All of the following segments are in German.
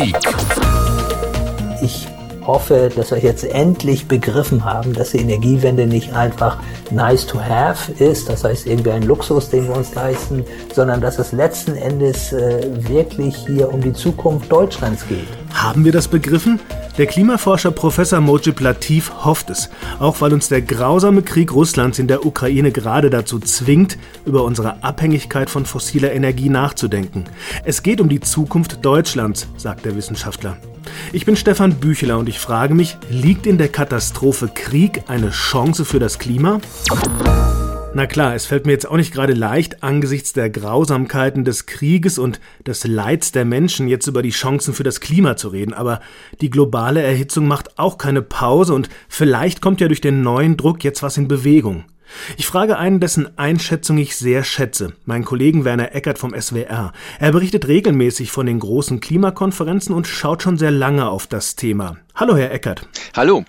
Politik. Ich hoffe, dass wir jetzt endlich begriffen haben, dass die Energiewende nicht einfach nice to have ist, das heißt irgendwie ein Luxus, den wir uns leisten, sondern dass es letzten Endes äh, wirklich hier um die Zukunft Deutschlands geht. Haben wir das begriffen? Der Klimaforscher Professor Mojib Latif hofft es, auch weil uns der grausame Krieg Russlands in der Ukraine gerade dazu zwingt, über unsere Abhängigkeit von fossiler Energie nachzudenken. Es geht um die Zukunft Deutschlands, sagt der Wissenschaftler. Ich bin Stefan Bücheler und ich frage mich, liegt in der Katastrophe Krieg eine Chance für das Klima? Na klar, es fällt mir jetzt auch nicht gerade leicht, angesichts der Grausamkeiten des Krieges und des Leids der Menschen jetzt über die Chancen für das Klima zu reden, aber die globale Erhitzung macht auch keine Pause und vielleicht kommt ja durch den neuen Druck jetzt was in Bewegung. Ich frage einen, dessen Einschätzung ich sehr schätze, meinen Kollegen Werner Eckert vom SWR. Er berichtet regelmäßig von den großen Klimakonferenzen und schaut schon sehr lange auf das Thema. Hallo, Herr Eckert. Hallo.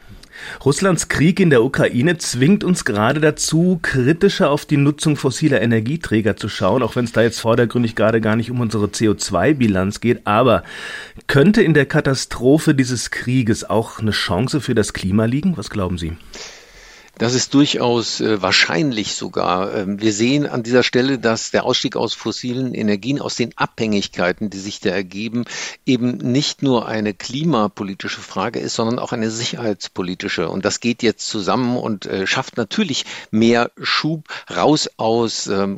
Russlands Krieg in der Ukraine zwingt uns gerade dazu, kritischer auf die Nutzung fossiler Energieträger zu schauen, auch wenn es da jetzt vordergründig gerade gar nicht um unsere CO2-Bilanz geht. Aber könnte in der Katastrophe dieses Krieges auch eine Chance für das Klima liegen? Was glauben Sie? Das ist durchaus äh, wahrscheinlich sogar. Ähm, wir sehen an dieser Stelle, dass der Ausstieg aus fossilen Energien, aus den Abhängigkeiten, die sich da ergeben, eben nicht nur eine klimapolitische Frage ist, sondern auch eine sicherheitspolitische. Und das geht jetzt zusammen und äh, schafft natürlich mehr Schub raus aus ähm,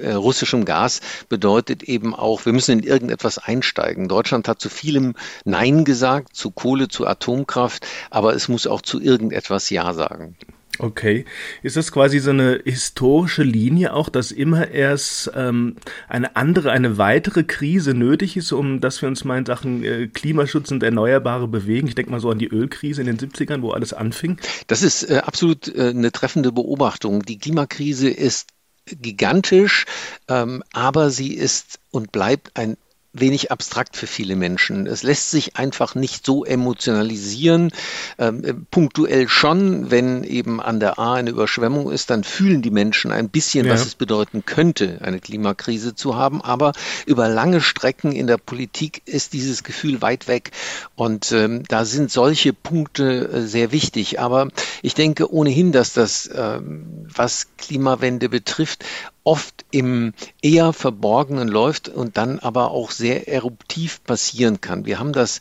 äh, russischem Gas, bedeutet eben auch, wir müssen in irgendetwas einsteigen. Deutschland hat zu vielem Nein gesagt, zu Kohle, zu Atomkraft, aber es muss auch zu irgendetwas Ja sagen. Okay. Ist das quasi so eine historische Linie auch, dass immer erst ähm, eine andere, eine weitere Krise nötig ist, um dass wir uns mal in Sachen äh, Klimaschutz und Erneuerbare bewegen? Ich denke mal so an die Ölkrise in den 70ern, wo alles anfing. Das ist äh, absolut äh, eine treffende Beobachtung. Die Klimakrise ist gigantisch, ähm, aber sie ist und bleibt ein wenig abstrakt für viele Menschen. Es lässt sich einfach nicht so emotionalisieren. Ähm, äh, punktuell schon, wenn eben an der A eine Überschwemmung ist, dann fühlen die Menschen ein bisschen, ja. was es bedeuten könnte, eine Klimakrise zu haben. Aber über lange Strecken in der Politik ist dieses Gefühl weit weg. Und ähm, da sind solche Punkte äh, sehr wichtig. Aber ich denke ohnehin, dass das, ähm, was Klimawende betrifft, oft im eher Verborgenen läuft und dann aber auch sehr eruptiv passieren kann. Wir haben das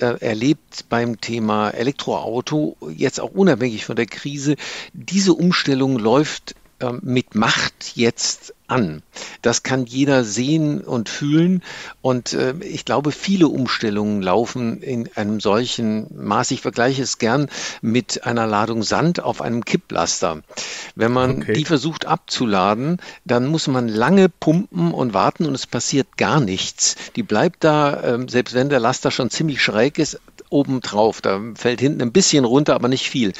äh, erlebt beim Thema Elektroauto, jetzt auch unabhängig von der Krise. Diese Umstellung läuft mit Macht jetzt an. Das kann jeder sehen und fühlen. Und äh, ich glaube, viele Umstellungen laufen in einem solchen Maß. Ich vergleiche es gern mit einer Ladung Sand auf einem Kipplaster. Wenn man okay. die versucht abzuladen, dann muss man lange pumpen und warten und es passiert gar nichts. Die bleibt da, äh, selbst wenn der Laster schon ziemlich schräg ist, oben drauf. Da fällt hinten ein bisschen runter, aber nicht viel.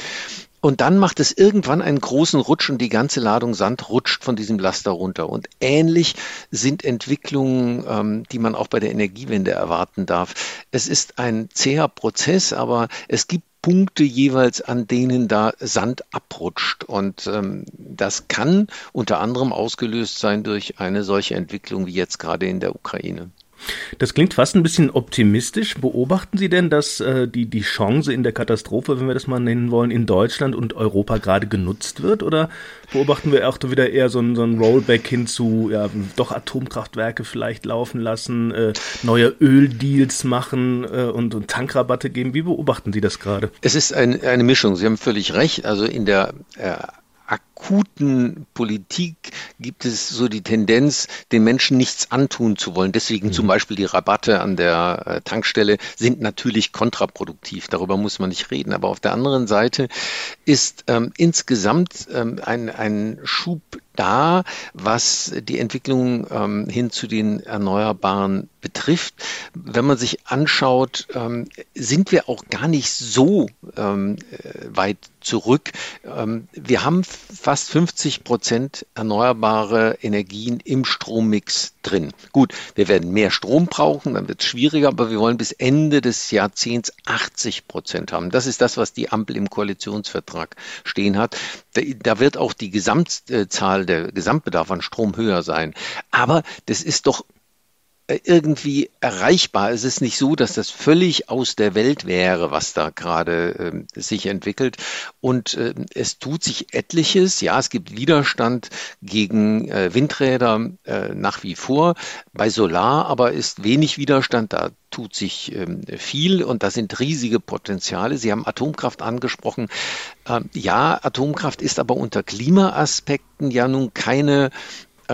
Und dann macht es irgendwann einen großen Rutsch und die ganze Ladung Sand rutscht von diesem Laster runter. Und ähnlich sind Entwicklungen, ähm, die man auch bei der Energiewende erwarten darf. Es ist ein zäher Prozess, aber es gibt Punkte jeweils, an denen da Sand abrutscht. Und ähm, das kann unter anderem ausgelöst sein durch eine solche Entwicklung wie jetzt gerade in der Ukraine. Das klingt fast ein bisschen optimistisch. Beobachten Sie denn, dass äh, die, die Chance in der Katastrophe, wenn wir das mal nennen wollen, in Deutschland und Europa gerade genutzt wird? Oder beobachten wir auch wieder eher so ein, so ein Rollback hin zu, ja, doch Atomkraftwerke vielleicht laufen lassen, äh, neue Öldeals machen äh, und, und Tankrabatte geben? Wie beobachten Sie das gerade? Es ist ein, eine Mischung. Sie haben völlig recht. Also in der äh, akuten Politik gibt es so die Tendenz, den Menschen nichts antun zu wollen. Deswegen mhm. zum Beispiel die Rabatte an der äh, Tankstelle sind natürlich kontraproduktiv. Darüber muss man nicht reden. Aber auf der anderen Seite ist ähm, insgesamt ähm, ein, ein Schub da, was die Entwicklung ähm, hin zu den Erneuerbaren betrifft. Wenn man sich anschaut, ähm, sind wir auch gar nicht so ähm, äh, weit zurück. Ähm, wir haben fast 50 Prozent erneuerbare Energien im Strommix drin. Gut, wir werden mehr Strom brauchen, dann wird es schwieriger, aber wir wollen bis Ende des Jahrzehnts 80 Prozent haben. Das ist das, was die Ampel im Koalitionsvertrag stehen hat. Da, wird auch die Gesamtzahl, der Gesamtbedarf an Strom höher sein. Aber das ist doch äh, irgendwie erreichbar. Es ist nicht so, dass das völlig aus der Welt wäre, was da gerade äh, sich entwickelt. Und äh, es tut sich etliches. Ja, es gibt Widerstand gegen äh, Windräder äh, nach wie vor. Bei Solar aber ist wenig Widerstand. Da tut sich ähm, viel und da sind riesige Potenziale. Sie haben Atomkraft angesprochen. Ähm, ja, Atomkraft ist aber unter Klimaaspekten ja nun keine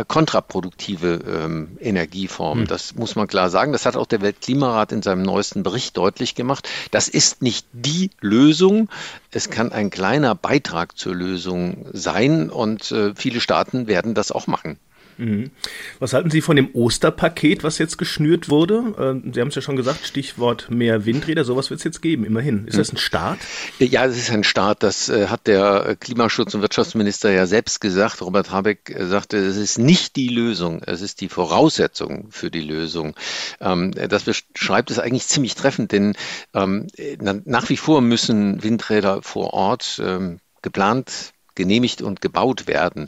kontraproduktive ähm, Energieform. Hm. Das muss man klar sagen. Das hat auch der Weltklimarat in seinem neuesten Bericht deutlich gemacht. Das ist nicht die Lösung. Es kann ein kleiner Beitrag zur Lösung sein und äh, viele Staaten werden das auch machen. Mhm. Was halten Sie von dem Osterpaket, was jetzt geschnürt wurde? Äh, Sie haben es ja schon gesagt, Stichwort mehr Windräder, sowas wird es jetzt geben, immerhin. Ist das ein Start? Ja, es ist ein Start. Das äh, hat der Klimaschutz- und Wirtschaftsminister ja selbst gesagt. Robert Habeck äh, sagte, es ist nicht die Lösung, es ist die Voraussetzung für die Lösung. Ähm, das beschreibt es eigentlich ziemlich treffend, denn ähm, nach wie vor müssen Windräder vor Ort ähm, geplant genehmigt und gebaut werden.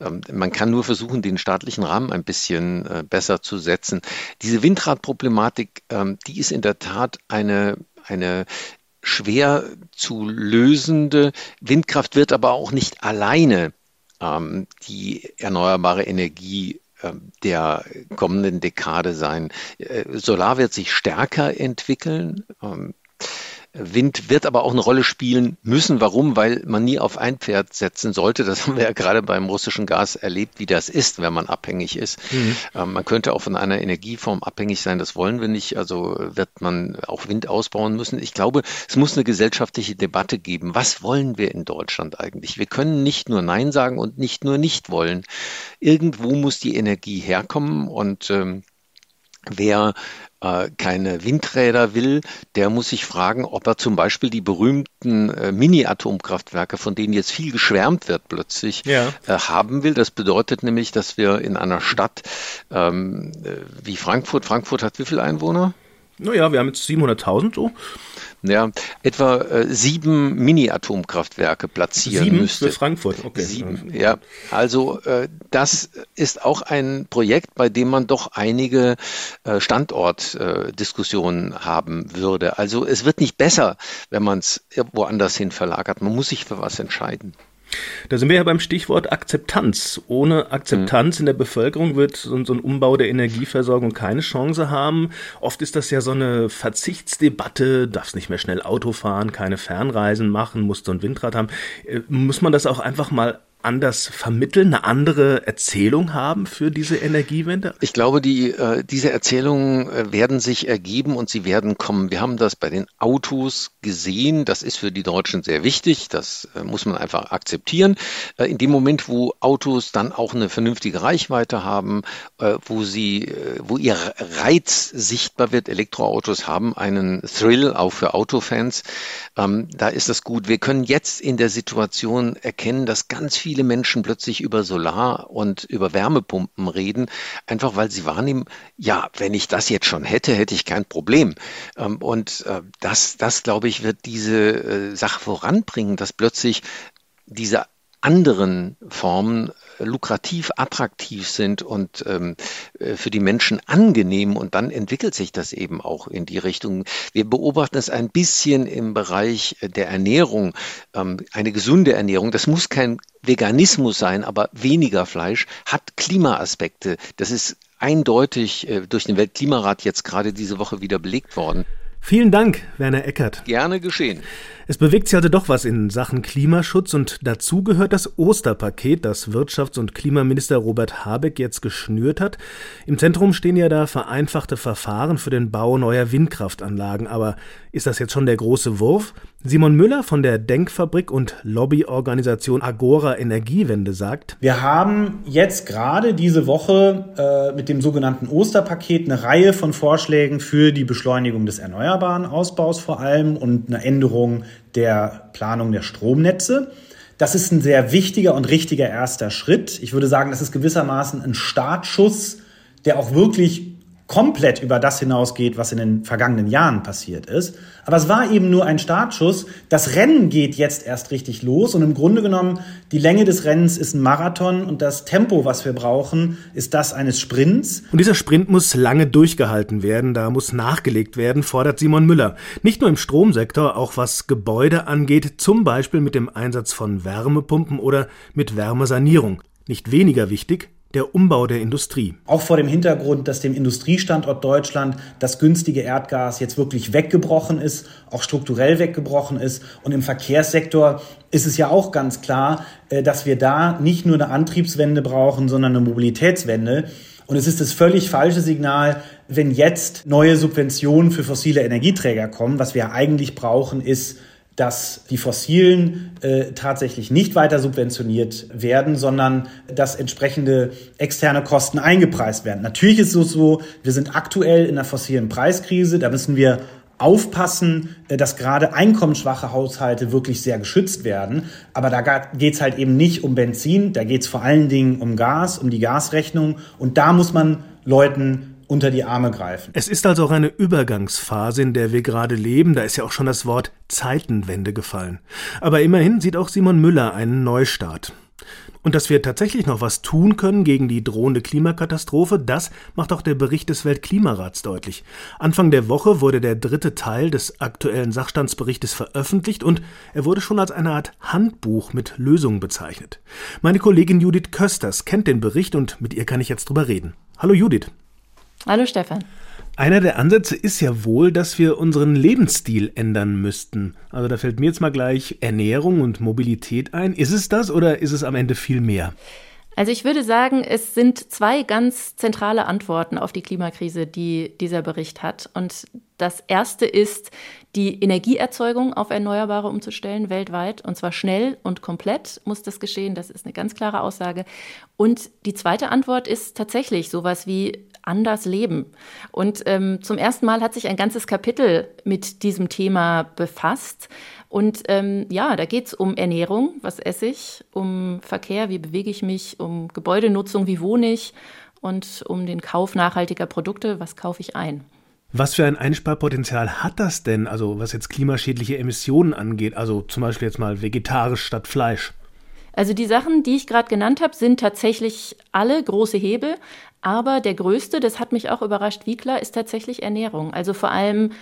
Ähm, man kann nur versuchen, den staatlichen Rahmen ein bisschen äh, besser zu setzen. Diese Windradproblematik, ähm, die ist in der Tat eine, eine schwer zu lösende. Windkraft wird aber auch nicht alleine ähm, die erneuerbare Energie der kommenden Dekade sein. Äh, Solar wird sich stärker entwickeln. Wind wird aber auch eine Rolle spielen müssen. Warum? Weil man nie auf ein Pferd setzen sollte. Das haben wir ja gerade beim russischen Gas erlebt, wie das ist, wenn man abhängig ist. Mhm. Ähm, man könnte auch von einer Energieform abhängig sein. Das wollen wir nicht. Also wird man auch Wind ausbauen müssen. Ich glaube, es muss eine gesellschaftliche Debatte geben. Was wollen wir in Deutschland eigentlich? Wir können nicht nur Nein sagen und nicht nur nicht wollen. Irgendwo muss die Energie herkommen und ähm, Wer äh, keine Windräder will, der muss sich fragen, ob er zum Beispiel die berühmten äh, Mini-Atomkraftwerke, von denen jetzt viel geschwärmt wird plötzlich, ja. äh, haben will. Das bedeutet nämlich, dass wir in einer Stadt ähm, äh, wie Frankfurt, Frankfurt hat wie viele Einwohner? Naja, wir haben jetzt 700.000 so ja, etwa äh, sieben Mini-Atomkraftwerke platzieren sieben müsste. Für Frankfurt, okay. Sieben, ja. Also äh, das ist auch ein Projekt, bei dem man doch einige äh, Standortdiskussionen äh, haben würde. Also es wird nicht besser, wenn man es woanders hin verlagert. Man muss sich für was entscheiden. Da sind wir ja beim Stichwort Akzeptanz. Ohne Akzeptanz mhm. in der Bevölkerung wird so, so, ein Umbau der Energieversorgung keine Chance haben. Oft ist das ja so eine Verzichtsdebatte, darfst nicht mehr schnell Auto fahren, keine Fernreisen machen, musst so ein Windrad haben. Äh, muss man das auch einfach mal anders vermitteln, eine andere Erzählung haben für diese Energiewende? Ich glaube, die, äh, diese Erzählungen äh, werden sich ergeben und sie werden kommen. Wir haben das bei den Autos gesehen. Das ist für die Deutschen sehr wichtig. Das äh, muss man einfach akzeptieren. Äh, in dem Moment, wo Autos dann auch eine vernünftige Reichweite haben, äh, wo sie, äh, wo ihr Reiz sichtbar wird, Elektroautos haben einen Thrill auch für Autofans. Ähm, da ist das gut. Wir können jetzt in der Situation erkennen, dass ganz viele viele Menschen plötzlich über Solar und über Wärmepumpen reden, einfach weil sie wahrnehmen, ja, wenn ich das jetzt schon hätte, hätte ich kein Problem. Ähm, und äh, das, das glaube ich, wird diese äh, Sache voranbringen, dass plötzlich diese anderen Formen lukrativ, attraktiv sind und ähm, äh, für die Menschen angenehm. Und dann entwickelt sich das eben auch in die Richtung. Wir beobachten es ein bisschen im Bereich der Ernährung, ähm, eine gesunde Ernährung. Das muss kein Veganismus sein, aber weniger Fleisch hat Klimaaspekte. Das ist eindeutig äh, durch den Weltklimarat jetzt gerade diese Woche wieder belegt worden. Vielen Dank, Werner Eckert. Gerne geschehen. Es bewegt sich also doch was in Sachen Klimaschutz und dazu gehört das Osterpaket, das Wirtschafts- und Klimaminister Robert Habeck jetzt geschnürt hat. Im Zentrum stehen ja da vereinfachte Verfahren für den Bau neuer Windkraftanlagen. Aber ist das jetzt schon der große Wurf? Simon Müller von der Denkfabrik und Lobbyorganisation Agora Energiewende sagt, wir haben jetzt gerade diese Woche äh, mit dem sogenannten Osterpaket eine Reihe von Vorschlägen für die Beschleunigung des erneuerbaren Ausbaus vor allem und eine Änderung der Planung der Stromnetze. Das ist ein sehr wichtiger und richtiger erster Schritt. Ich würde sagen, das ist gewissermaßen ein Startschuss, der auch wirklich komplett über das hinausgeht, was in den vergangenen Jahren passiert ist. Aber es war eben nur ein Startschuss. Das Rennen geht jetzt erst richtig los und im Grunde genommen, die Länge des Rennens ist ein Marathon und das Tempo, was wir brauchen, ist das eines Sprints. Und dieser Sprint muss lange durchgehalten werden, da muss nachgelegt werden, fordert Simon Müller. Nicht nur im Stromsektor, auch was Gebäude angeht, zum Beispiel mit dem Einsatz von Wärmepumpen oder mit Wärmesanierung. Nicht weniger wichtig, der Umbau der Industrie. Auch vor dem Hintergrund, dass dem Industriestandort Deutschland das günstige Erdgas jetzt wirklich weggebrochen ist, auch strukturell weggebrochen ist. Und im Verkehrssektor ist es ja auch ganz klar, äh, dass wir da nicht nur eine Antriebswende brauchen, sondern eine Mobilitätswende. Und es ist das völlig falsche Signal, wenn jetzt neue Subventionen für fossile Energieträger kommen. Was wir eigentlich brauchen, ist dass die fossilen äh, tatsächlich nicht weiter subventioniert werden, sondern dass entsprechende externe Kosten eingepreist werden. Natürlich ist es so, wir sind aktuell in einer fossilen Preiskrise, da müssen wir aufpassen, äh, dass gerade einkommensschwache Haushalte wirklich sehr geschützt werden. Aber da geht es halt eben nicht um Benzin, da geht es vor allen Dingen um Gas, um die Gasrechnung. Und da muss man Leuten unter die Arme greifen. Es ist also auch eine Übergangsphase, in der wir gerade leben. Da ist ja auch schon das Wort Zeitenwende gefallen. Aber immerhin sieht auch Simon Müller einen Neustart. Und dass wir tatsächlich noch was tun können gegen die drohende Klimakatastrophe, das macht auch der Bericht des Weltklimarats deutlich. Anfang der Woche wurde der dritte Teil des aktuellen Sachstandsberichtes veröffentlicht und er wurde schon als eine Art Handbuch mit Lösungen bezeichnet. Meine Kollegin Judith Kösters kennt den Bericht und mit ihr kann ich jetzt drüber reden. Hallo Judith. Hallo Stefan. Einer der Ansätze ist ja wohl, dass wir unseren Lebensstil ändern müssten. Also da fällt mir jetzt mal gleich Ernährung und Mobilität ein. Ist es das oder ist es am Ende viel mehr? Also ich würde sagen, es sind zwei ganz zentrale Antworten auf die Klimakrise, die dieser Bericht hat. Und das erste ist, die Energieerzeugung auf Erneuerbare umzustellen weltweit. Und zwar schnell und komplett muss das geschehen. Das ist eine ganz klare Aussage. Und die zweite Antwort ist tatsächlich sowas wie anders leben. Und ähm, zum ersten Mal hat sich ein ganzes Kapitel mit diesem Thema befasst. Und ähm, ja, da geht es um Ernährung, was esse ich, um Verkehr, wie bewege ich mich, um Gebäudenutzung, wie wohne ich und um den Kauf nachhaltiger Produkte, was kaufe ich ein. Was für ein Einsparpotenzial hat das denn, also was jetzt klimaschädliche Emissionen angeht, also zum Beispiel jetzt mal vegetarisch statt Fleisch? Also die Sachen, die ich gerade genannt habe, sind tatsächlich alle große Hebel. Aber der größte, das hat mich auch überrascht, wie klar, ist tatsächlich Ernährung. Also vor allem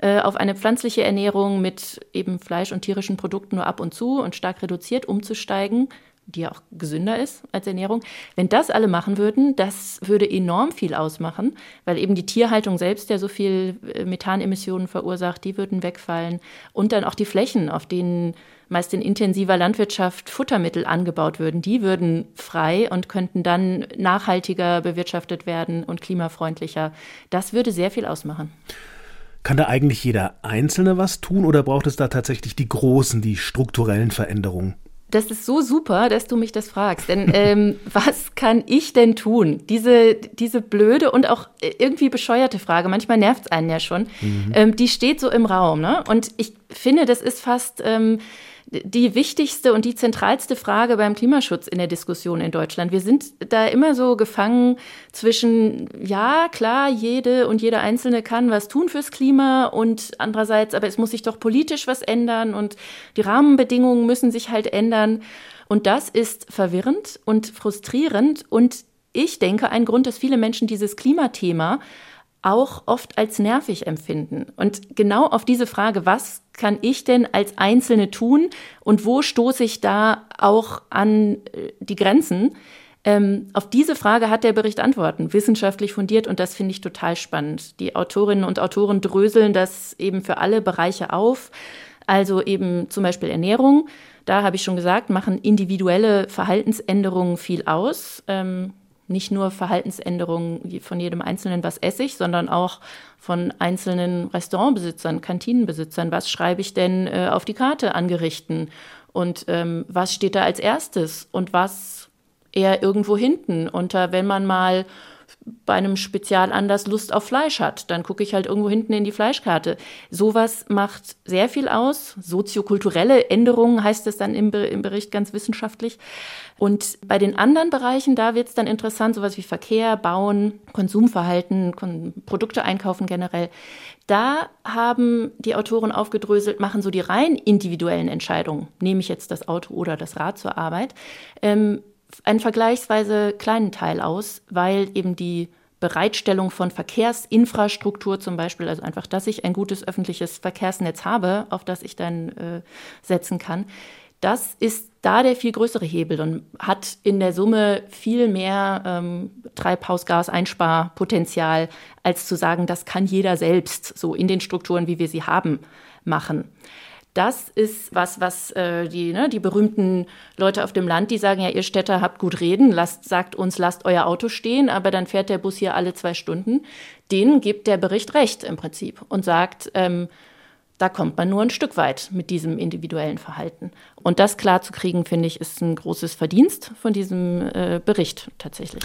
äh, auf eine pflanzliche Ernährung mit eben Fleisch und tierischen Produkten nur ab und zu und stark reduziert umzusteigen, die ja auch gesünder ist als Ernährung. Wenn das alle machen würden, das würde enorm viel ausmachen, weil eben die Tierhaltung selbst ja so viel äh, Methanemissionen verursacht, die würden wegfallen. Und dann auch die Flächen, auf denen meist in intensiver Landwirtschaft Futtermittel angebaut würden, die würden frei und könnten dann nachhaltiger bewirtschaftet werden und klimafreundlicher. Das würde sehr viel ausmachen. Kann da eigentlich jeder Einzelne was tun oder braucht es da tatsächlich die großen, die strukturellen Veränderungen? Das ist so super, dass du mich das fragst. Denn ähm, was kann ich denn tun? Diese, diese blöde und auch irgendwie bescheuerte Frage, manchmal nervt es einen ja schon, mhm. ähm, die steht so im Raum. Ne? Und ich finde, das ist fast ähm, die wichtigste und die zentralste Frage beim Klimaschutz in der Diskussion in Deutschland. Wir sind da immer so gefangen zwischen, ja, klar, jede und jeder Einzelne kann was tun fürs Klima und andererseits, aber es muss sich doch politisch was ändern und die Rahmenbedingungen müssen sich halt ändern. Und das ist verwirrend und frustrierend und ich denke, ein Grund, dass viele Menschen dieses Klimathema auch oft als nervig empfinden. Und genau auf diese Frage, was kann ich denn als Einzelne tun und wo stoße ich da auch an äh, die Grenzen? Ähm, auf diese Frage hat der Bericht Antworten, wissenschaftlich fundiert und das finde ich total spannend. Die Autorinnen und Autoren dröseln das eben für alle Bereiche auf. Also eben zum Beispiel Ernährung. Da habe ich schon gesagt, machen individuelle Verhaltensänderungen viel aus. Ähm, nicht nur Verhaltensänderungen von jedem Einzelnen, was esse ich, sondern auch von einzelnen Restaurantbesitzern, Kantinenbesitzern. Was schreibe ich denn äh, auf die Karte an Gerichten? Und ähm, was steht da als erstes? Und was eher irgendwo hinten? Unter, wenn man mal bei einem Spezialanlass Lust auf Fleisch hat. Dann gucke ich halt irgendwo hinten in die Fleischkarte. Sowas macht sehr viel aus. Soziokulturelle Änderungen heißt es dann im, im Bericht ganz wissenschaftlich. Und bei den anderen Bereichen, da wird es dann interessant, sowas wie Verkehr, Bauen, Konsumverhalten, Kon Produkte einkaufen generell. Da haben die Autoren aufgedröselt, machen so die rein individuellen Entscheidungen, nehme ich jetzt das Auto oder das Rad zur Arbeit, ähm, einen vergleichsweise kleinen Teil aus, weil eben die Bereitstellung von Verkehrsinfrastruktur zum Beispiel, also einfach, dass ich ein gutes öffentliches Verkehrsnetz habe, auf das ich dann äh, setzen kann, das ist da der viel größere Hebel und hat in der Summe viel mehr ähm, Treibhausgaseinsparpotenzial, als zu sagen, das kann jeder selbst so in den Strukturen, wie wir sie haben, machen. Das ist was, was äh, die, ne, die berühmten Leute auf dem Land, die sagen ja, ihr Städter habt gut reden, lasst, sagt uns, lasst euer Auto stehen, aber dann fährt der Bus hier alle zwei Stunden. Denen gibt der Bericht recht im Prinzip und sagt, ähm, da kommt man nur ein Stück weit mit diesem individuellen Verhalten. Und das klarzukriegen, finde ich, ist ein großes Verdienst von diesem äh, Bericht tatsächlich.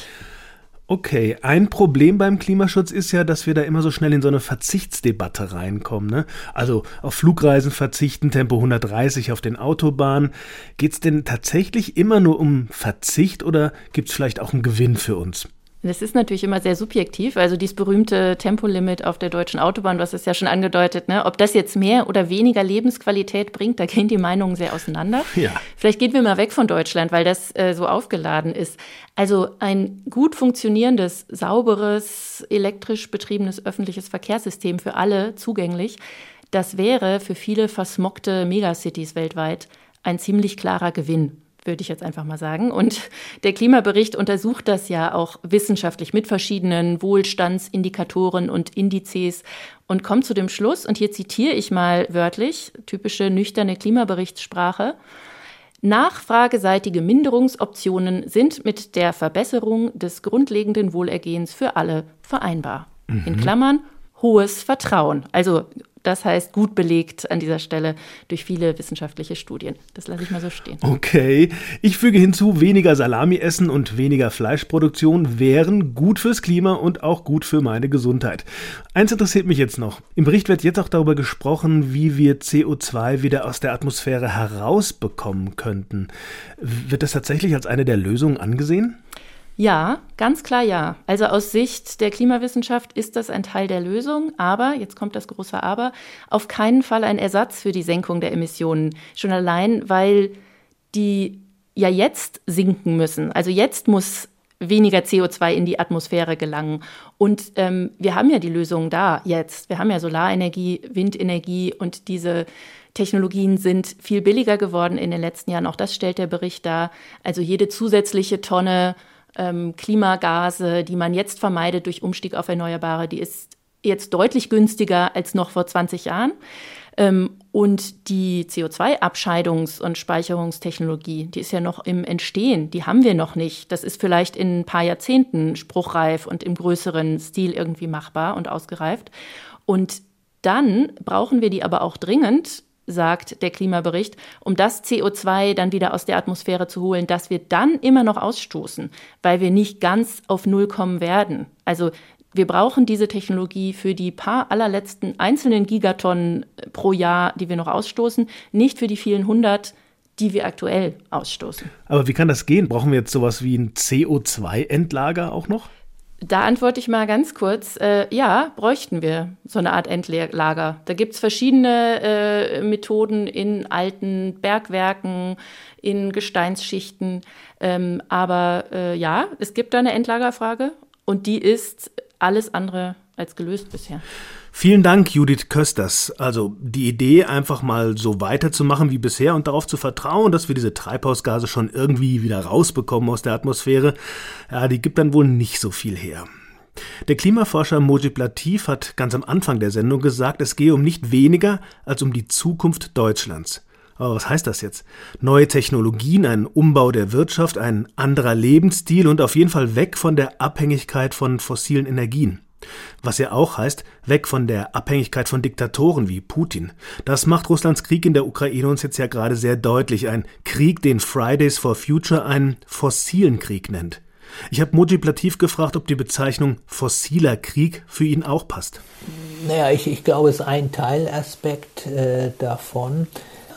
Okay, ein Problem beim Klimaschutz ist ja, dass wir da immer so schnell in so eine Verzichtsdebatte reinkommen. Ne? Also auf Flugreisen verzichten, Tempo 130 auf den Autobahnen. Geht es denn tatsächlich immer nur um Verzicht oder gibt es vielleicht auch einen Gewinn für uns? Das ist natürlich immer sehr subjektiv. Also dieses berühmte Tempolimit auf der deutschen Autobahn, was ist ja schon angedeutet, ne? ob das jetzt mehr oder weniger Lebensqualität bringt, da gehen die Meinungen sehr auseinander. Ja. Vielleicht gehen wir mal weg von Deutschland, weil das äh, so aufgeladen ist. Also ein gut funktionierendes, sauberes, elektrisch betriebenes öffentliches Verkehrssystem für alle zugänglich, das wäre für viele versmockte Megacities weltweit ein ziemlich klarer Gewinn würde ich jetzt einfach mal sagen. Und der Klimabericht untersucht das ja auch wissenschaftlich mit verschiedenen Wohlstandsindikatoren und Indizes und kommt zu dem Schluss, und hier zitiere ich mal wörtlich, typische nüchterne Klimaberichtssprache, Nachfrageseitige Minderungsoptionen sind mit der Verbesserung des grundlegenden Wohlergehens für alle vereinbar. Mhm. In Klammern hohes Vertrauen. Also das heißt gut belegt an dieser Stelle durch viele wissenschaftliche Studien. Das lasse ich mal so stehen. Okay. Ich füge hinzu, weniger Salami essen und weniger Fleischproduktion wären gut fürs Klima und auch gut für meine Gesundheit. Eins interessiert mich jetzt noch. Im Bericht wird jetzt auch darüber gesprochen, wie wir CO2 wieder aus der Atmosphäre herausbekommen könnten. Wird das tatsächlich als eine der Lösungen angesehen? Ja, ganz klar ja. Also aus Sicht der Klimawissenschaft ist das ein Teil der Lösung, aber, jetzt kommt das große Aber, auf keinen Fall ein Ersatz für die Senkung der Emissionen. Schon allein, weil die ja jetzt sinken müssen. Also jetzt muss weniger CO2 in die Atmosphäre gelangen. Und ähm, wir haben ja die Lösung da jetzt. Wir haben ja Solarenergie, Windenergie und diese Technologien sind viel billiger geworden in den letzten Jahren. Auch das stellt der Bericht dar. Also jede zusätzliche Tonne ähm, Klimagase, die man jetzt vermeidet durch Umstieg auf Erneuerbare, die ist jetzt deutlich günstiger als noch vor 20 Jahren. Ähm, und die CO2-Abscheidungs- und Speicherungstechnologie, die ist ja noch im Entstehen, die haben wir noch nicht. Das ist vielleicht in ein paar Jahrzehnten spruchreif und im größeren Stil irgendwie machbar und ausgereift. Und dann brauchen wir die aber auch dringend, sagt der Klimabericht, um das CO2 dann wieder aus der Atmosphäre zu holen, das wir dann immer noch ausstoßen, weil wir nicht ganz auf Null kommen werden. Also wir brauchen diese Technologie für die paar allerletzten einzelnen Gigatonnen pro Jahr, die wir noch ausstoßen, nicht für die vielen hundert, die wir aktuell ausstoßen. Aber wie kann das gehen? Brauchen wir jetzt sowas wie ein CO2-Endlager auch noch? Da antworte ich mal ganz kurz. Äh, ja, bräuchten wir so eine Art Endlager. Da gibt es verschiedene äh, Methoden in alten Bergwerken, in Gesteinsschichten. Ähm, aber äh, ja, es gibt da eine Endlagerfrage und die ist alles andere als gelöst bisher. Vielen Dank, Judith Kösters. Also die Idee, einfach mal so weiterzumachen wie bisher und darauf zu vertrauen, dass wir diese Treibhausgase schon irgendwie wieder rausbekommen aus der Atmosphäre, ja, die gibt dann wohl nicht so viel her. Der Klimaforscher Mojib Latif hat ganz am Anfang der Sendung gesagt, es gehe um nicht weniger als um die Zukunft Deutschlands. Aber was heißt das jetzt? Neue Technologien, ein Umbau der Wirtschaft, ein anderer Lebensstil und auf jeden Fall weg von der Abhängigkeit von fossilen Energien. Was ja auch heißt, weg von der Abhängigkeit von Diktatoren wie Putin. Das macht Russlands Krieg in der Ukraine uns jetzt ja gerade sehr deutlich. Ein Krieg, den Fridays for Future einen fossilen Krieg nennt. Ich habe Mojib Latif gefragt, ob die Bezeichnung fossiler Krieg für ihn auch passt. Naja, ich, ich glaube, es ist ein Teilaspekt äh, davon,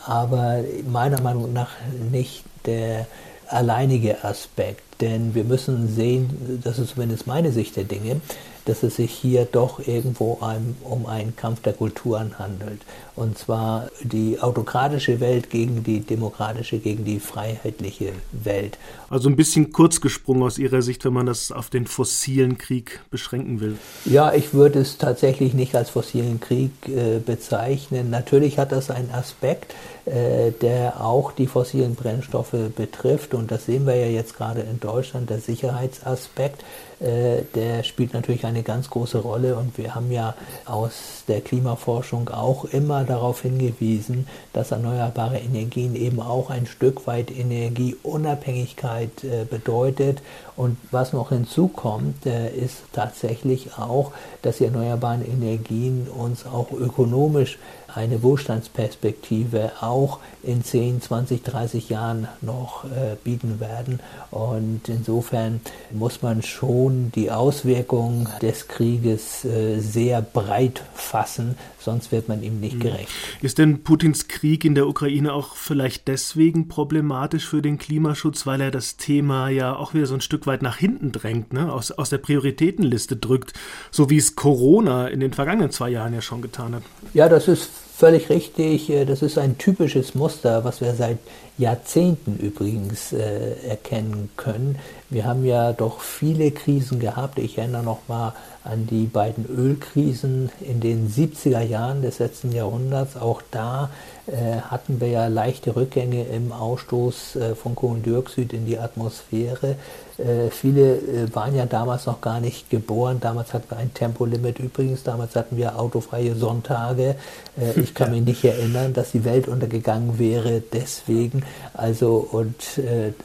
aber meiner Meinung nach nicht der alleinige Aspekt. Denn wir müssen sehen, das ist zumindest meine Sicht der Dinge, dass es sich hier doch irgendwo um, um einen Kampf der Kulturen handelt. Und zwar die autokratische Welt gegen die demokratische, gegen die freiheitliche Welt. Also ein bisschen kurz gesprungen aus Ihrer Sicht, wenn man das auf den fossilen Krieg beschränken will. Ja, ich würde es tatsächlich nicht als fossilen Krieg äh, bezeichnen. Natürlich hat das einen Aspekt, äh, der auch die fossilen Brennstoffe betrifft. Und das sehen wir ja jetzt gerade in Deutschland, der Sicherheitsaspekt. Äh, der spielt natürlich eine ganz große Rolle und wir haben ja aus der Klimaforschung auch immer darauf hingewiesen, dass erneuerbare Energien eben auch ein Stück weit Energieunabhängigkeit äh, bedeutet. Und was noch hinzukommt, äh, ist tatsächlich auch, dass die erneuerbaren Energien uns auch ökonomisch eine Wohlstandsperspektive auch in 10, 20, 30 Jahren noch äh, bieten werden. Und insofern muss man schon die Auswirkungen des Krieges äh, sehr breit fassen, sonst wird man ihm nicht hm. gerecht. Ist denn Putins Krieg in der Ukraine auch vielleicht deswegen problematisch für den Klimaschutz, weil er das Thema ja auch wieder so ein Stück weit nach hinten drängt, ne? aus, aus der Prioritätenliste drückt, so wie es Corona in den vergangenen zwei Jahren ja schon getan hat? Ja, das ist völlig richtig. Äh, das ist ein typisches Muster, was wir seit Jahrzehnten übrigens äh, erkennen können. Wir haben ja doch viele Krisen gehabt. Ich erinnere noch mal an die beiden Ölkrisen in den 70er Jahren des letzten Jahrhunderts. Auch da äh, hatten wir ja leichte Rückgänge im Ausstoß äh, von Kohlendioxid in die Atmosphäre. Äh, viele äh, waren ja damals noch gar nicht geboren. Damals hatten wir ein Tempolimit übrigens. Damals hatten wir autofreie Sonntage. Äh, ich kann mich nicht erinnern, dass die Welt untergegangen wäre deswegen. Also und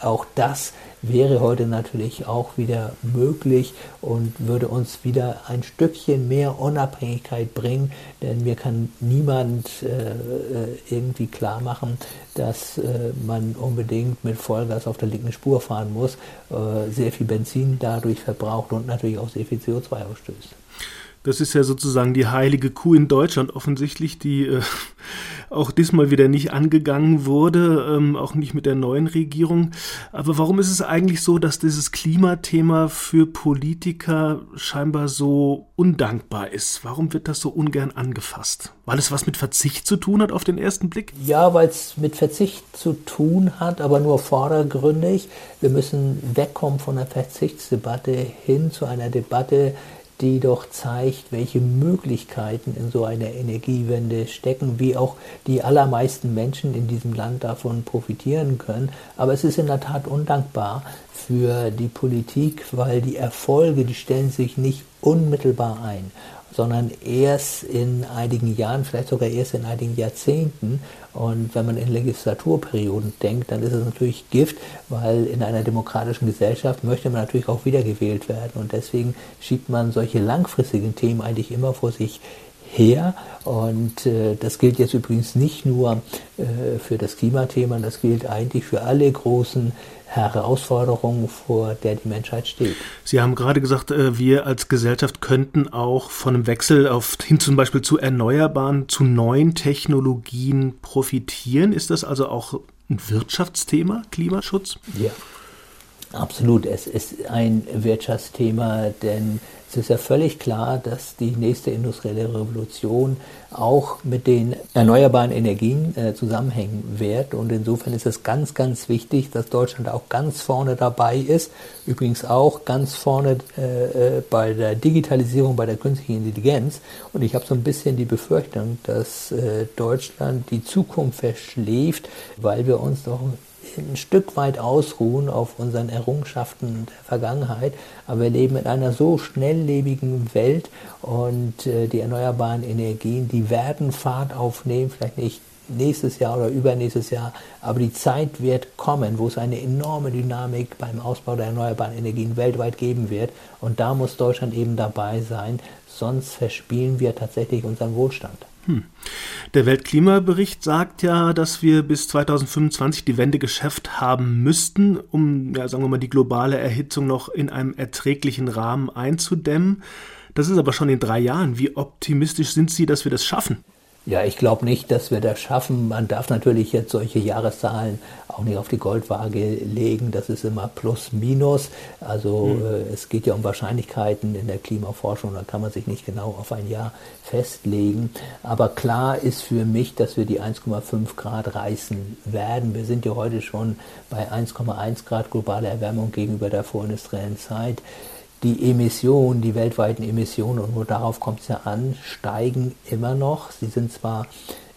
auch das wäre heute natürlich auch wieder möglich und würde uns wieder ein Stückchen mehr Unabhängigkeit bringen, denn mir kann niemand irgendwie klar machen, dass äh, man unbedingt mit Vollgas auf der linken Spur fahren muss, äh, sehr viel Benzin dadurch verbraucht und natürlich auch sehr viel CO2 ausstößt. Das ist ja sozusagen die heilige Kuh in Deutschland offensichtlich, die äh, auch diesmal wieder nicht angegangen wurde, ähm, auch nicht mit der neuen Regierung. Aber warum ist es eigentlich so, dass dieses Klimathema für Politiker scheinbar so undankbar ist? Warum wird das so ungern angefasst? Weil es was mit Verzicht zu tun hat auf den ersten Blick? Ja, weil es mit Verzicht zu tun hat, aber nur vordergründig. Wir müssen wegkommen von der Verzichtsdebatte hin zu einer Debatte, die doch zeigt, welche Möglichkeiten in so einer Energiewende stecken, wie auch die allermeisten Menschen in diesem Land davon profitieren können. Aber es ist in der Tat undankbar für die Politik, weil die Erfolge, die stellen sich nicht unmittelbar ein sondern erst in einigen Jahren, vielleicht sogar erst in einigen Jahrzehnten. Und wenn man in Legislaturperioden denkt, dann ist es natürlich Gift, weil in einer demokratischen Gesellschaft möchte man natürlich auch wiedergewählt werden. Und deswegen schiebt man solche langfristigen Themen eigentlich immer vor sich her. Und äh, das gilt jetzt übrigens nicht nur äh, für das Klimathema, das gilt eigentlich für alle großen Herausforderungen, vor der die Menschheit steht. Sie haben gerade gesagt, äh, wir als Gesellschaft könnten auch von einem Wechsel auf, hin zum Beispiel zu erneuerbaren, zu neuen Technologien profitieren. Ist das also auch ein Wirtschaftsthema, Klimaschutz? Ja, absolut. Es ist ein Wirtschaftsthema, denn es ist ja völlig klar, dass die nächste industrielle Revolution auch mit den erneuerbaren Energien äh, zusammenhängen wird. Und insofern ist es ganz, ganz wichtig, dass Deutschland auch ganz vorne dabei ist. Übrigens auch ganz vorne äh, äh bei der Digitalisierung, bei der künstlichen Intelligenz. Und ich habe so ein bisschen die Befürchtung, dass äh, Deutschland die Zukunft verschläft, weil wir uns doch ein Stück weit ausruhen auf unseren Errungenschaften der Vergangenheit, aber wir leben in einer so schnelllebigen Welt und äh, die erneuerbaren Energien, die werden Fahrt aufnehmen, vielleicht nicht nächstes Jahr oder übernächstes Jahr, aber die Zeit wird kommen, wo es eine enorme Dynamik beim Ausbau der erneuerbaren Energien weltweit geben wird und da muss Deutschland eben dabei sein, sonst verspielen wir tatsächlich unseren Wohlstand. Hm. Der Weltklimabericht sagt ja, dass wir bis 2025 die Wende geschafft haben müssten, um, ja, sagen wir mal, die globale Erhitzung noch in einem erträglichen Rahmen einzudämmen. Das ist aber schon in drei Jahren. Wie optimistisch sind Sie, dass wir das schaffen? Ja, ich glaube nicht, dass wir das schaffen. Man darf natürlich jetzt solche Jahreszahlen auch nicht auf die Goldwaage legen. Das ist immer plus minus. Also mhm. äh, es geht ja um Wahrscheinlichkeiten in der Klimaforschung. Da kann man sich nicht genau auf ein Jahr festlegen. Aber klar ist für mich, dass wir die 1,5 Grad reißen werden. Wir sind ja heute schon bei 1,1 Grad globale Erwärmung gegenüber der vorindustriellen Zeit die Emissionen, die weltweiten Emissionen, und nur darauf kommt es ja an, steigen immer noch. Sie sind zwar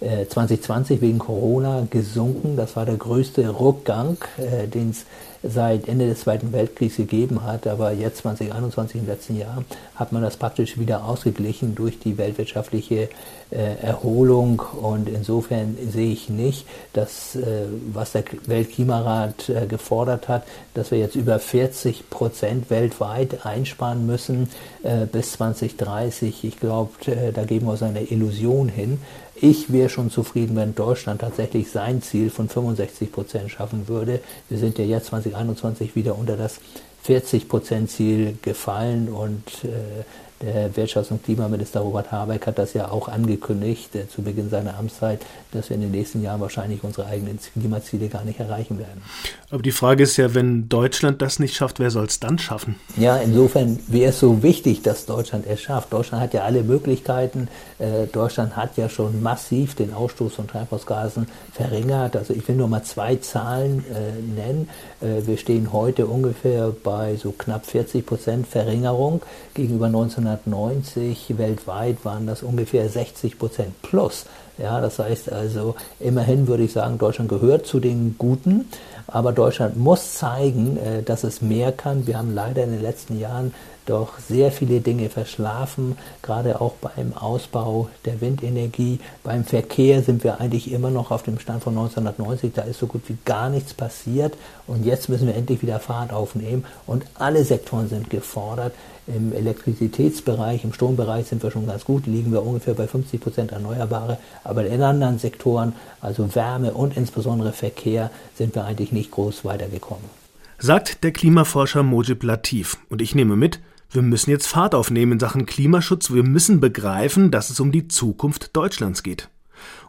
2020 äh, wegen Corona gesunken, das war der größte Rückgang, äh, den es seit Ende des Zweiten Weltkriegs gegeben hat. Aber jetzt 2021 im letzten Jahr hat man das praktisch wieder ausgeglichen durch die weltwirtschaftliche äh, Erholung. Und insofern sehe ich nicht, dass äh, was der Weltklimarat äh, gefordert hat, dass wir jetzt über 40 Prozent weltweit einsparen müssen äh, bis 2030. Ich glaube, äh, da geben wir uns eine Illusion hin. Ich wäre schon zufrieden, wenn Deutschland tatsächlich sein Ziel von 65 Prozent schaffen würde. Wir sind ja jetzt 2021 wieder unter das 40 Prozent Ziel gefallen und äh, der Wirtschafts- und Klimaminister Robert Habeck hat das ja auch angekündigt äh, zu Beginn seiner Amtszeit, dass wir in den nächsten Jahren wahrscheinlich unsere eigenen Klimaziele gar nicht erreichen werden. Aber die Frage ist ja, wenn Deutschland das nicht schafft, wer soll es dann schaffen? Ja, insofern wäre es so wichtig, dass Deutschland es schafft. Deutschland hat ja alle Möglichkeiten. Äh, Deutschland hat ja schon massiv den Ausstoß von Treibhausgasen verringert. Also ich will nur mal zwei Zahlen äh, nennen. Äh, wir stehen heute ungefähr bei so knapp 40 Prozent Verringerung gegenüber 19 1990 weltweit waren das ungefähr 60 Prozent plus. Ja, das heißt also, immerhin würde ich sagen, Deutschland gehört zu den Guten, aber Deutschland muss zeigen, äh, dass es mehr kann. Wir haben leider in den letzten Jahren doch sehr viele Dinge verschlafen, gerade auch beim Ausbau der Windenergie. Beim Verkehr sind wir eigentlich immer noch auf dem Stand von 1990, da ist so gut wie gar nichts passiert und jetzt müssen wir endlich wieder Fahrt aufnehmen und alle Sektoren sind gefordert. Im Elektrizitätsbereich, im Strombereich sind wir schon ganz gut, liegen wir ungefähr bei 50 Prozent Erneuerbare, aber in anderen Sektoren, also Wärme und insbesondere Verkehr, sind wir eigentlich nicht groß weitergekommen. Sagt der Klimaforscher Mojib Latif. Und ich nehme mit, wir müssen jetzt Fahrt aufnehmen in Sachen Klimaschutz, wir müssen begreifen, dass es um die Zukunft Deutschlands geht.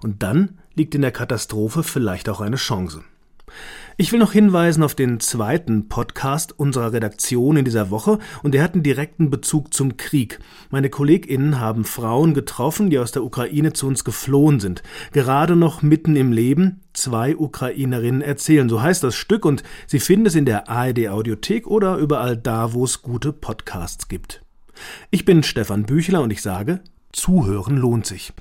Und dann liegt in der Katastrophe vielleicht auch eine Chance. Ich will noch hinweisen auf den zweiten Podcast unserer Redaktion in dieser Woche und der hat einen direkten Bezug zum Krieg. Meine KollegInnen haben Frauen getroffen, die aus der Ukraine zu uns geflohen sind. Gerade noch mitten im Leben. Zwei Ukrainerinnen erzählen. So heißt das Stück und Sie finden es in der ARD Audiothek oder überall da, wo es gute Podcasts gibt. Ich bin Stefan Büchler und ich sage, Zuhören lohnt sich.